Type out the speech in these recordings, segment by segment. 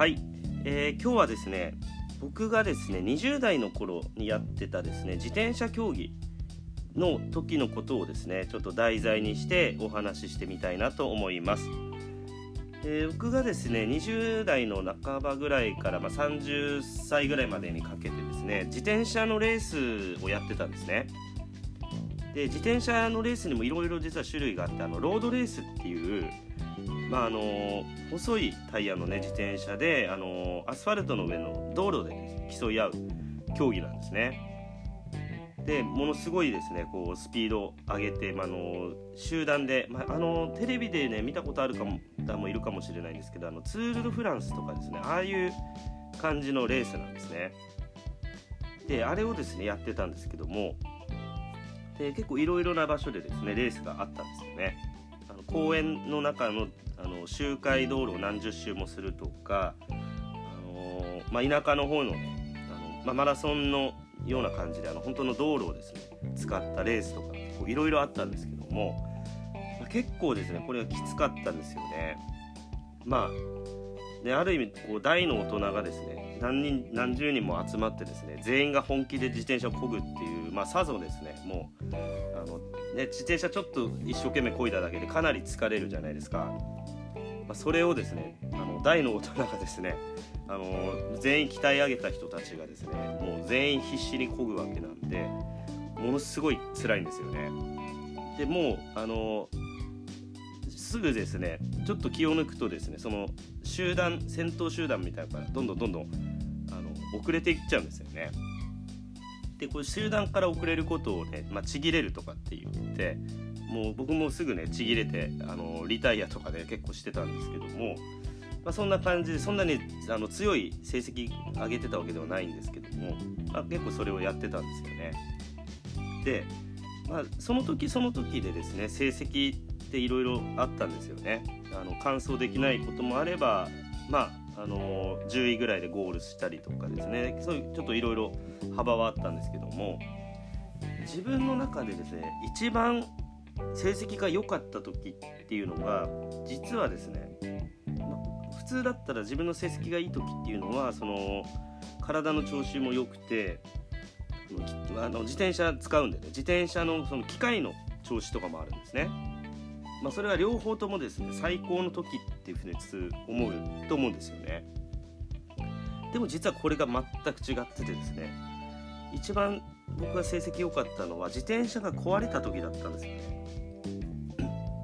はい、えー今日はですね僕がですね20代の頃にやってたですね自転車競技の時のことをですねちょっと題材にしてお話ししてみたいなと思います。えー僕がですね20代の半ばぐらいから、まあ、30歳ぐらいまでにかけてですね自転車のレースをやってたんですね。で自転車のレースにもいろいろ実は種類があってあのロードレースっていう、まあ、あの細いタイヤの、ね、自転車であのアスファルトの上の道路で競い合う競技なんですね。でものすごいですねこうスピードを上げて、まあ、の集団で、まあ、あのテレビでね見たことある方もいるかもしれないんですけどあのツール・ド・フランスとかですねああいう感じのレースなんですね。であれをですねやってたんですけどもで結構いろいろな場所でですねレースがあったんですよね。あの公園の中のあの周回道路を何十周もするとか、あのまあ、田舎の方のねあの、まあ、マラソンのような感じであの本当の道路をですね使ったレースとかいろいろあったんですけども、まあ結構ですねこれがきつかったんですよね。まあね、ある意味こう大の大人がですね何人何十人も集まってですね全員が本気で自転車を漕ぐっていう、まあ、さぞですねもうあの、ね、自転車ちょっと一生懸命漕いだだけでかなり疲れるじゃないですか、まあ、それをですねあの大の大人がですねあの全員鍛え上げた人たちがですねもう全員必死に漕ぐわけなんでものすごい辛いんですよね。でもうあのすぐですねちょっと気を抜くとですねその集団戦闘集団みたいなのからどんどんどんどんあの遅れていっちゃうんですよね。でこれ集団から遅れることをね、まあ、ちぎれるとかって言ってもう僕もすぐねちぎれてあのリタイアとかで結構してたんですけども、まあ、そんな感じでそんなにあの強い成績上げてたわけではないんですけども、まあ、結構それをやってたんですよね。で、まあ、その時その時でですね成績っていろいろあったんですよね。あの完走できないこともあればまああの10位ぐらいでゴールしたりとかですねそういうちょっといろいろ幅はあったんですけども自分の中でですね一番成績が良かった時っていうのが実はですね、普通だったら自分の成績がいい時っていうのはその体の調子も良くてあの自転車使うんでね自転車のその機械の調子とかもあるんですね。まあ、それは両方ともですね最高の時っていうふうに思うと思うんですよね。でも実はこれが全く違っててですね一番僕が成績良かったのは自転車が壊れた時だったんですよね。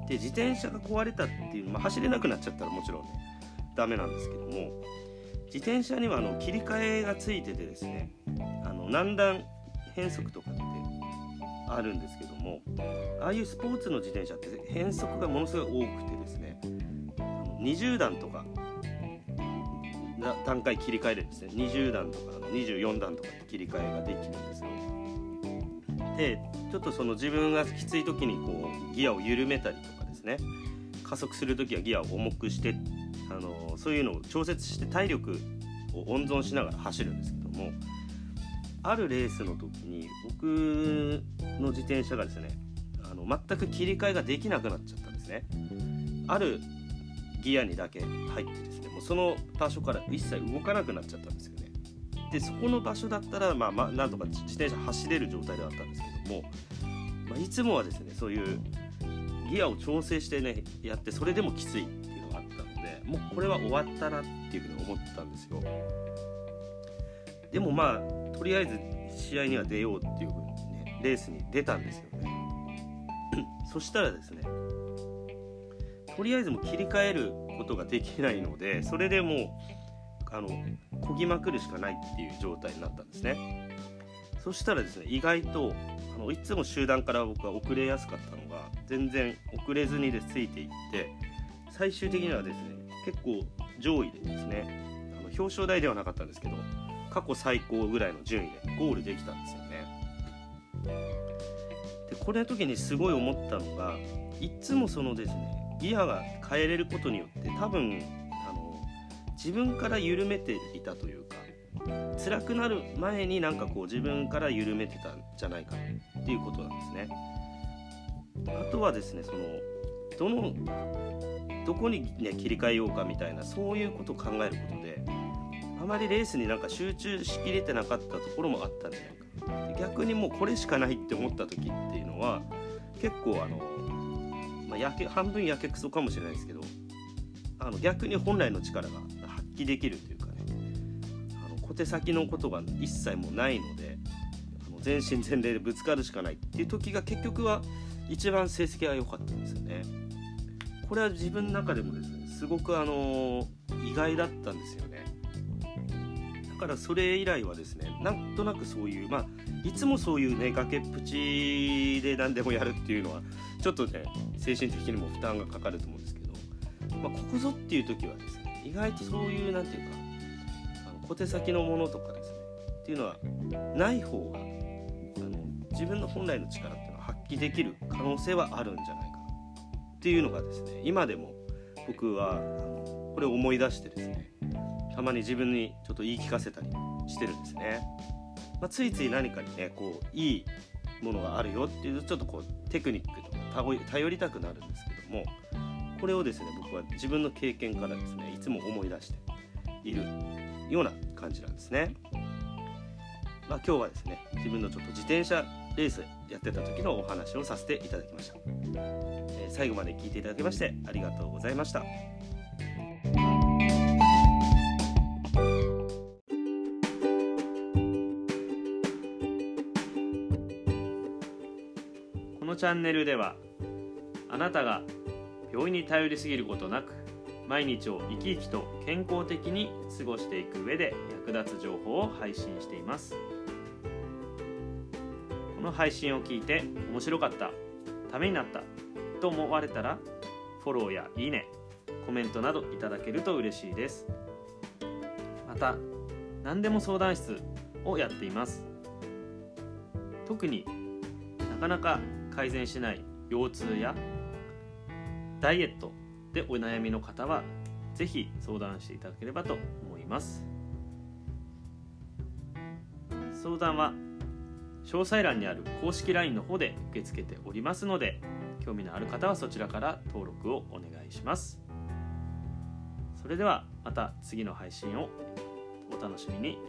で自転車が壊れたっていうの、まあ、走れなくなっちゃったらもちろんねダメなんですけども自転車にはあの切り替えがついててですねあの何段変速とかってあるんですけどもああいうスポーツの自転車って変速がものすごい多くてですね20段とか段階切り替えでですね20段とか24段とかって切り替えができるんですよ。でちょっとその自分がきつい時にこうギアを緩めたりとかですね加速する時はギアを重くしてあのそういうのを調節して体力を温存しながら走るんですけどもあるレースの時に僕の自転車がですねあの全く切り替えができなくなっちゃったんですね。あるギアにだけ入ってですねもうその場所から一切動かなくなっちゃったんですよね。でそこの場所だったら、まあ、まあなんとか自転車走れる状態ではあったんですけども、まあ、いつもはですねそういうギアを調整してねやってそれでもきついっていうのがあったのでもうこれは終わったなっていうふうに思ったんですよ。でもまあとりあえず試合には出ようっていうふうにねレースに出たんですよね。そしたらですねとりあえずも切り替えることができないのでそれでもうあの漕ぎまくるしかないっていう状態になったんですねそしたらですね意外とあのいつも集団から僕は遅れやすかったのが全然遅れずにでついていって最終的にはですね結構上位でですねあの表彰台ではなかったんですけど過去最高ぐらいの順位でゴールできたんですよねでこれの時にすごい思ったのがいつもそのですねギアが変えれることによって多分あの自分から緩めていたというか辛くなる前になんかこう自分から緩めてたんじゃないかっていうことなんですね。あとはですねそのどのどこに、ね、切り替えようかみたいなそういうことを考えることでまりレースになんか集中しきれてなかったところもあったんじゃないか逆にもうこれしかないって思った時っていうのは結構あの、まあ、やけ半分やけくそかもしれないですけどあの逆に本来の力が発揮できるというかねあの小手先のことが一切もないのであの全身全霊でぶつかるしかないっていう時が結局は一番成績が良かったんですよね。これは自分の中でもですねすごくあの意外だったんですよね。だからそれ以来はですねなんとなくそういうまあいつもそういうね崖っぷちで何でもやるっていうのはちょっとね精神的にも負担がかかると思うんですけど、まあ、ここぞっていう時はですね意外とそういう何て言うかあの小手先のものとかですねっていうのはない方があの自分の本来の力っていうのは発揮できる可能性はあるんじゃないかなっていうのがですね今でも僕はあのこれを思い出してですねたまに自分にちょっと言い聞かせたりしてるんですね。まあ、ついつい何かにねこういいものがあるよっていうちょっとこうテクニックとか頼りたくなるんですけどもこれをですね僕は自分の経験からですねいつも思い出しているような感じなんですね。まあ、今日はですね自分のちょっと自転車レースやってた時のお話をさせていただきました、えー、最後まで聞いていただきましてありがとうございました。のチャンネルではあなたが病院に頼りすぎることなく毎日を生き生きと健康的に過ごしていく上で役立つ情報を配信しています。この配信を聞いて面白かったためになったと思われたらフォローやいいねコメントなどいただけると嬉しいです。また何でも相談室をやっています。特になかなか改善しない腰痛やダイエットでお悩みの方は是非相談していただければと思います。相談は詳細欄にある公式 LINE の方で受け付けておりますので興味のある方はそちらから登録をお願いします。それではまた次の配信をお楽しみに。